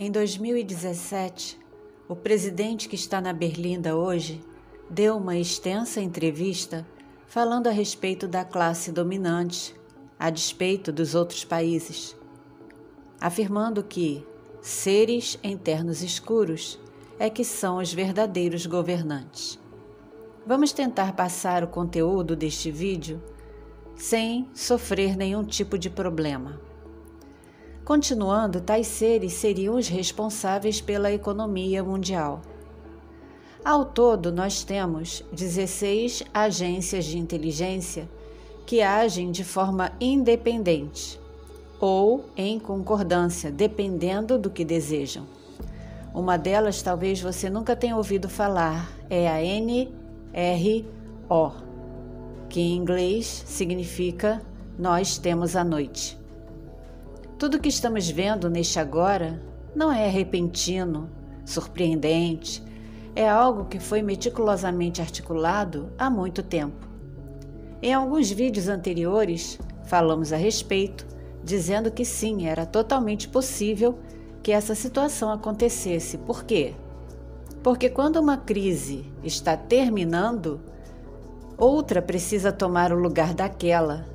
Em 2017, o presidente que está na Berlinda hoje deu uma extensa entrevista falando a respeito da classe dominante, a despeito dos outros países, afirmando que seres em ternos escuros é que são os verdadeiros governantes. Vamos tentar passar o conteúdo deste vídeo sem sofrer nenhum tipo de problema. Continuando, tais seres seriam os responsáveis pela economia mundial. Ao todo, nós temos 16 agências de inteligência que agem de forma independente ou em concordância, dependendo do que desejam. Uma delas talvez você nunca tenha ouvido falar, é a NRO, que em inglês significa Nós temos a noite. Tudo que estamos vendo neste agora não é repentino, surpreendente, é algo que foi meticulosamente articulado há muito tempo. Em alguns vídeos anteriores, falamos a respeito, dizendo que sim, era totalmente possível que essa situação acontecesse. Por quê? Porque quando uma crise está terminando, outra precisa tomar o lugar daquela.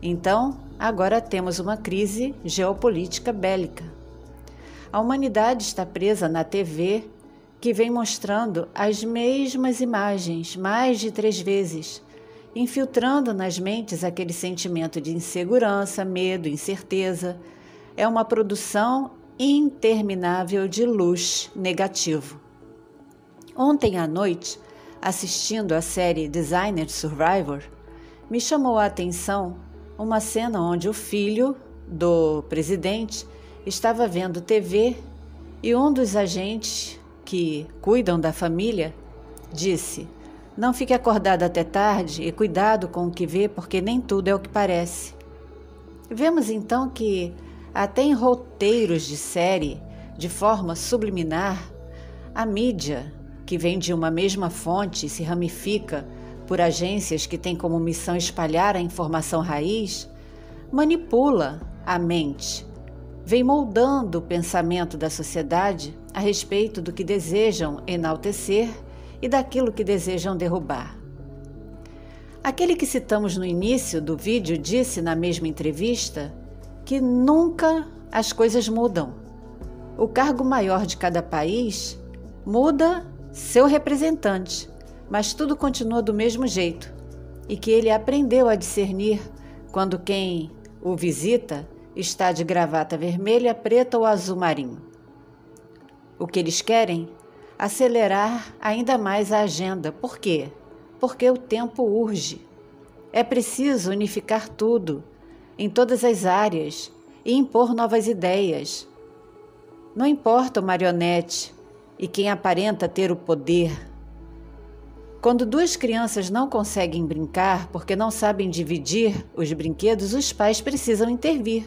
Então, agora temos uma crise geopolítica bélica. A humanidade está presa na TV, que vem mostrando as mesmas imagens mais de três vezes, infiltrando nas mentes aquele sentimento de insegurança, medo, incerteza. É uma produção interminável de luz negativo. Ontem à noite, assistindo a série Designer Survivor, me chamou a atenção uma cena onde o filho do presidente estava vendo TV e um dos agentes que cuidam da família disse: Não fique acordado até tarde e cuidado com o que vê, porque nem tudo é o que parece. Vemos então que, até em roteiros de série, de forma subliminar, a mídia, que vem de uma mesma fonte e se ramifica por agências que têm como missão espalhar a informação raiz, manipula a mente, vem moldando o pensamento da sociedade a respeito do que desejam enaltecer e daquilo que desejam derrubar. Aquele que citamos no início do vídeo disse na mesma entrevista que nunca as coisas mudam. O cargo maior de cada país muda seu representante, mas tudo continua do mesmo jeito, e que ele aprendeu a discernir quando quem o visita está de gravata vermelha, preta ou azul marinho. O que eles querem? Acelerar ainda mais a agenda. Por quê? Porque o tempo urge. É preciso unificar tudo, em todas as áreas, e impor novas ideias. Não importa o marionete e quem aparenta ter o poder quando duas crianças não conseguem brincar porque não sabem dividir os brinquedos, os pais precisam intervir.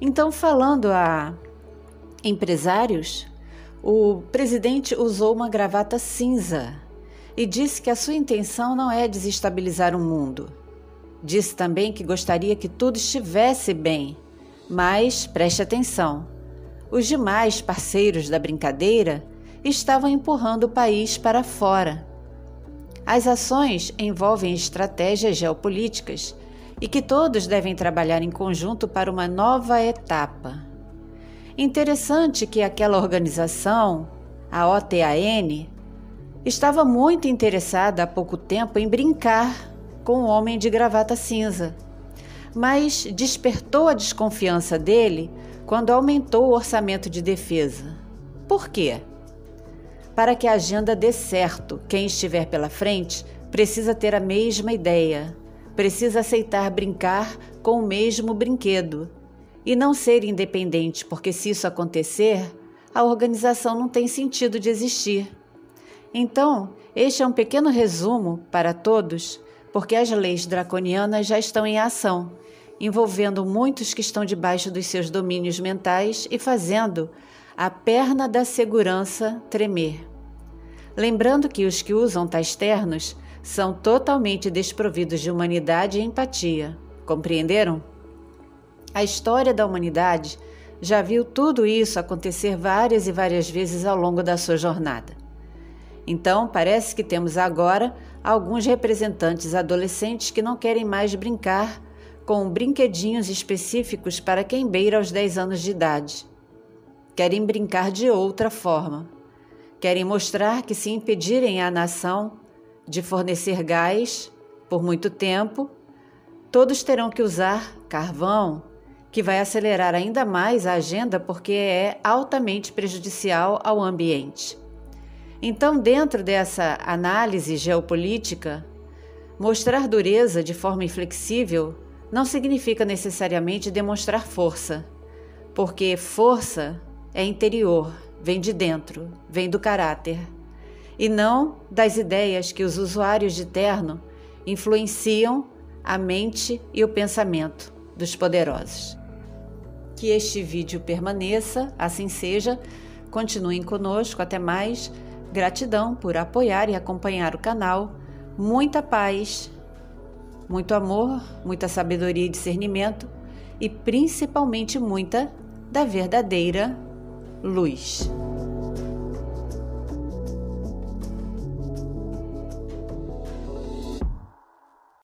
Então, falando a empresários, o presidente usou uma gravata cinza e disse que a sua intenção não é desestabilizar o mundo. Disse também que gostaria que tudo estivesse bem, mas preste atenção: os demais parceiros da brincadeira estavam empurrando o país para fora as ações envolvem estratégias geopolíticas e que todos devem trabalhar em conjunto para uma nova etapa. Interessante que aquela organização, a OTAN, estava muito interessada há pouco tempo em brincar com o homem de gravata cinza, mas despertou a desconfiança dele quando aumentou o orçamento de defesa. Por quê? Para que a agenda dê certo, quem estiver pela frente precisa ter a mesma ideia, precisa aceitar brincar com o mesmo brinquedo e não ser independente, porque se isso acontecer, a organização não tem sentido de existir. Então, este é um pequeno resumo para todos, porque as leis draconianas já estão em ação, envolvendo muitos que estão debaixo dos seus domínios mentais e fazendo a perna da segurança tremer. Lembrando que os que usam tais ternos são totalmente desprovidos de humanidade e empatia. Compreenderam? A história da humanidade já viu tudo isso acontecer várias e várias vezes ao longo da sua jornada. Então, parece que temos agora alguns representantes adolescentes que não querem mais brincar com brinquedinhos específicos para quem beira aos 10 anos de idade. Querem brincar de outra forma. Querem mostrar que, se impedirem a nação de fornecer gás por muito tempo, todos terão que usar carvão, que vai acelerar ainda mais a agenda porque é altamente prejudicial ao ambiente. Então, dentro dessa análise geopolítica, mostrar dureza de forma inflexível não significa necessariamente demonstrar força, porque força é interior, vem de dentro, vem do caráter, e não das ideias que os usuários de terno influenciam a mente e o pensamento dos poderosos. Que este vídeo permaneça, assim seja. Continuem conosco, até mais. Gratidão por apoiar e acompanhar o canal. Muita paz, muito amor, muita sabedoria e discernimento e principalmente muita da verdadeira luz.